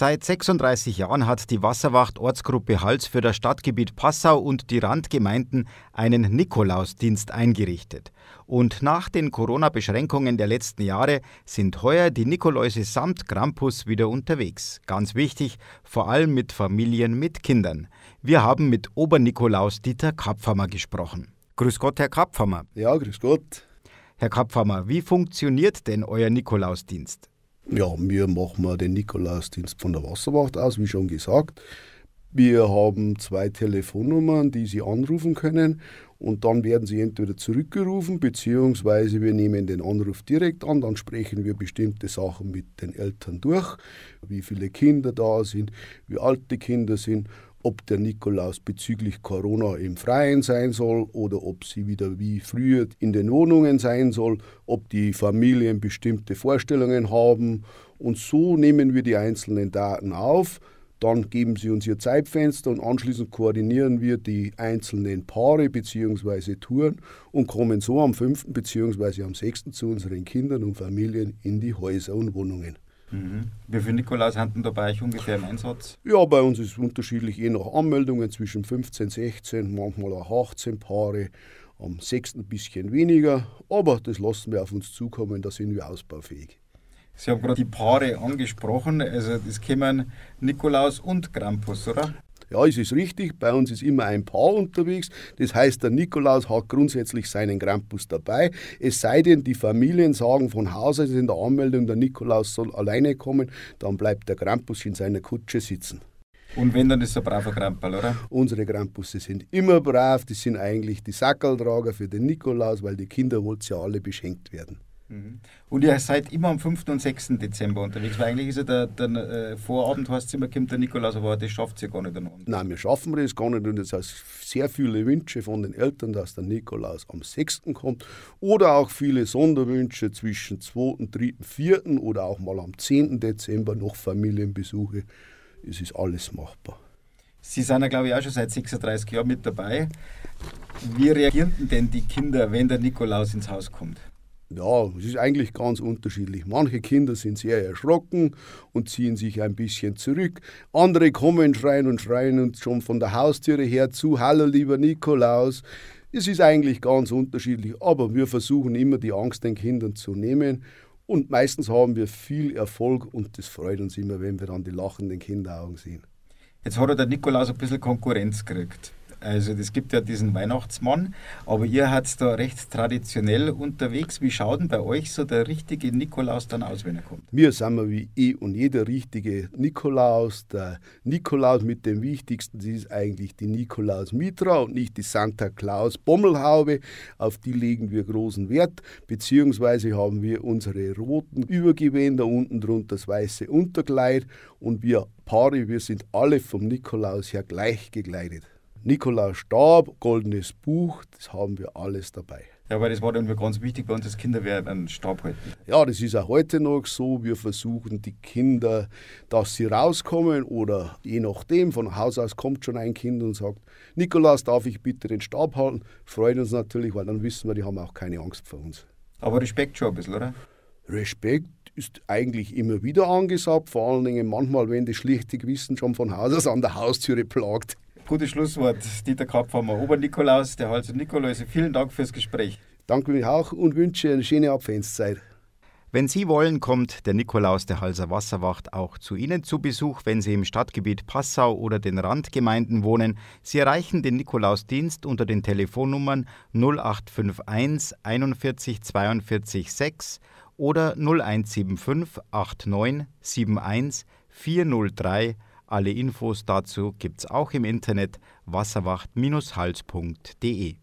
Seit 36 Jahren hat die Wasserwacht Ortsgruppe Hals für das Stadtgebiet Passau und die Randgemeinden einen Nikolausdienst eingerichtet. Und nach den Corona-Beschränkungen der letzten Jahre sind heuer die Nikoläuse samt Krampus wieder unterwegs. Ganz wichtig, vor allem mit Familien mit Kindern. Wir haben mit Obernikolaus Dieter Kapfhammer gesprochen. Grüß Gott, Herr Kapfhammer. Ja, grüß Gott. Herr Kapfhammer, wie funktioniert denn euer Nikolausdienst? Ja, wir machen den Nikolausdienst von der Wasserwacht aus, wie schon gesagt. Wir haben zwei Telefonnummern, die Sie anrufen können und dann werden Sie entweder zurückgerufen, beziehungsweise wir nehmen den Anruf direkt an, dann sprechen wir bestimmte Sachen mit den Eltern durch, wie viele Kinder da sind, wie alt die Kinder sind ob der Nikolaus bezüglich Corona im Freien sein soll oder ob sie wieder wie früher in den Wohnungen sein soll, ob die Familien bestimmte Vorstellungen haben. Und so nehmen wir die einzelnen Daten auf. Dann geben sie uns ihr Zeitfenster und anschließend koordinieren wir die einzelnen Paare bzw. Touren und kommen so am 5. bzw. am 6. zu unseren Kindern und Familien in die Häuser und Wohnungen. Mhm. Wie viele Nikolaus hatten da bei euch ungefähr im Einsatz? Ja, bei uns ist es unterschiedlich, je nach Anmeldungen zwischen 15, 16, manchmal auch 18 Paare. Am 6. ein bisschen weniger, aber das lassen wir auf uns zukommen, da sind wir ausbaufähig. Sie haben gerade die Paare angesprochen, also das kämen Nikolaus und Krampus, oder? Ja, es ist richtig, bei uns ist immer ein Paar unterwegs. Das heißt, der Nikolaus hat grundsätzlich seinen Krampus dabei. Es sei denn, die Familien sagen von Haus aus in der Anmeldung, der Nikolaus soll alleine kommen, dann bleibt der Krampus in seiner Kutsche sitzen. Und wenn, dann ist er braver Krampel, oder? Unsere Krampusse sind immer brav, die sind eigentlich die Sackeltrager für den Nikolaus, weil die Kinder wollen ja alle beschenkt werden. Mhm. Und ihr seid immer am 5. und 6. Dezember unterwegs, weil eigentlich ist ja der, der äh, Vorabend, heißt immer, kommt der Nikolaus, aber das schafft ihr gar nicht. An Nein, wir schaffen das gar nicht und es heißt sehr viele Wünsche von den Eltern, dass der Nikolaus am 6. kommt oder auch viele Sonderwünsche zwischen 2., 3., 4. oder auch mal am 10. Dezember noch Familienbesuche. Es ist alles machbar. Sie sind ja, glaube ich, auch schon seit 36 Jahren mit dabei. Wie reagieren denn die Kinder, wenn der Nikolaus ins Haus kommt? Ja, es ist eigentlich ganz unterschiedlich. Manche Kinder sind sehr erschrocken und ziehen sich ein bisschen zurück. Andere kommen, schreien und schreien uns schon von der Haustüre her zu, hallo lieber Nikolaus. Es ist eigentlich ganz unterschiedlich, aber wir versuchen immer die Angst den Kindern zu nehmen und meistens haben wir viel Erfolg und das freut uns immer, wenn wir dann die lachenden Kinderaugen sehen. Jetzt hat der Nikolaus ein bisschen Konkurrenz gekriegt. Also es gibt ja diesen Weihnachtsmann, aber ihr habt da recht traditionell unterwegs. Wie schaut denn bei euch so der richtige Nikolaus dann aus, wenn er kommt? Wir sind wir wie eh und jeder richtige Nikolaus. Der Nikolaus mit dem Wichtigsten das ist eigentlich die Nikolaus Mitra und nicht die Santa Claus Bommelhaube. Auf die legen wir großen Wert, beziehungsweise haben wir unsere roten Übergewänder, unten drunter das weiße Unterkleid und wir Paare, wir sind alle vom Nikolaus her gleich gekleidet. Nikolaus Stab, goldenes Buch, das haben wir alles dabei. Ja, weil das war dann ganz wichtig bei uns als Kinder, wer einen Stab halten. Ja, das ist auch heute noch so. Wir versuchen die Kinder, dass sie rauskommen oder je nachdem, von Haus aus kommt schon ein Kind und sagt, Nikolaus, darf ich bitte den Stab halten? Freuen uns natürlich, weil dann wissen wir, die haben auch keine Angst vor uns. Aber Respekt schon ein bisschen, oder? Respekt ist eigentlich immer wieder angesagt, vor allen Dingen manchmal, wenn das schlichte Gewissen schon von Haus aus an der Haustüre plagt. Gutes Schlusswort, Dieter Kapfhammer, Ober-Nikolaus, der Hals- und Nikolaus. Vielen Dank fürs Gespräch. Danke mich auch und wünsche eine schöne Adventszeit. Wenn Sie wollen, kommt der Nikolaus der Halser Wasserwacht auch zu Ihnen zu Besuch, wenn Sie im Stadtgebiet Passau oder den Randgemeinden wohnen. Sie erreichen den Nikolausdienst unter den Telefonnummern 0851 41 42 6 oder 0175 89 71 403 alle Infos dazu gibt's auch im Internet wasserwacht-hals.de.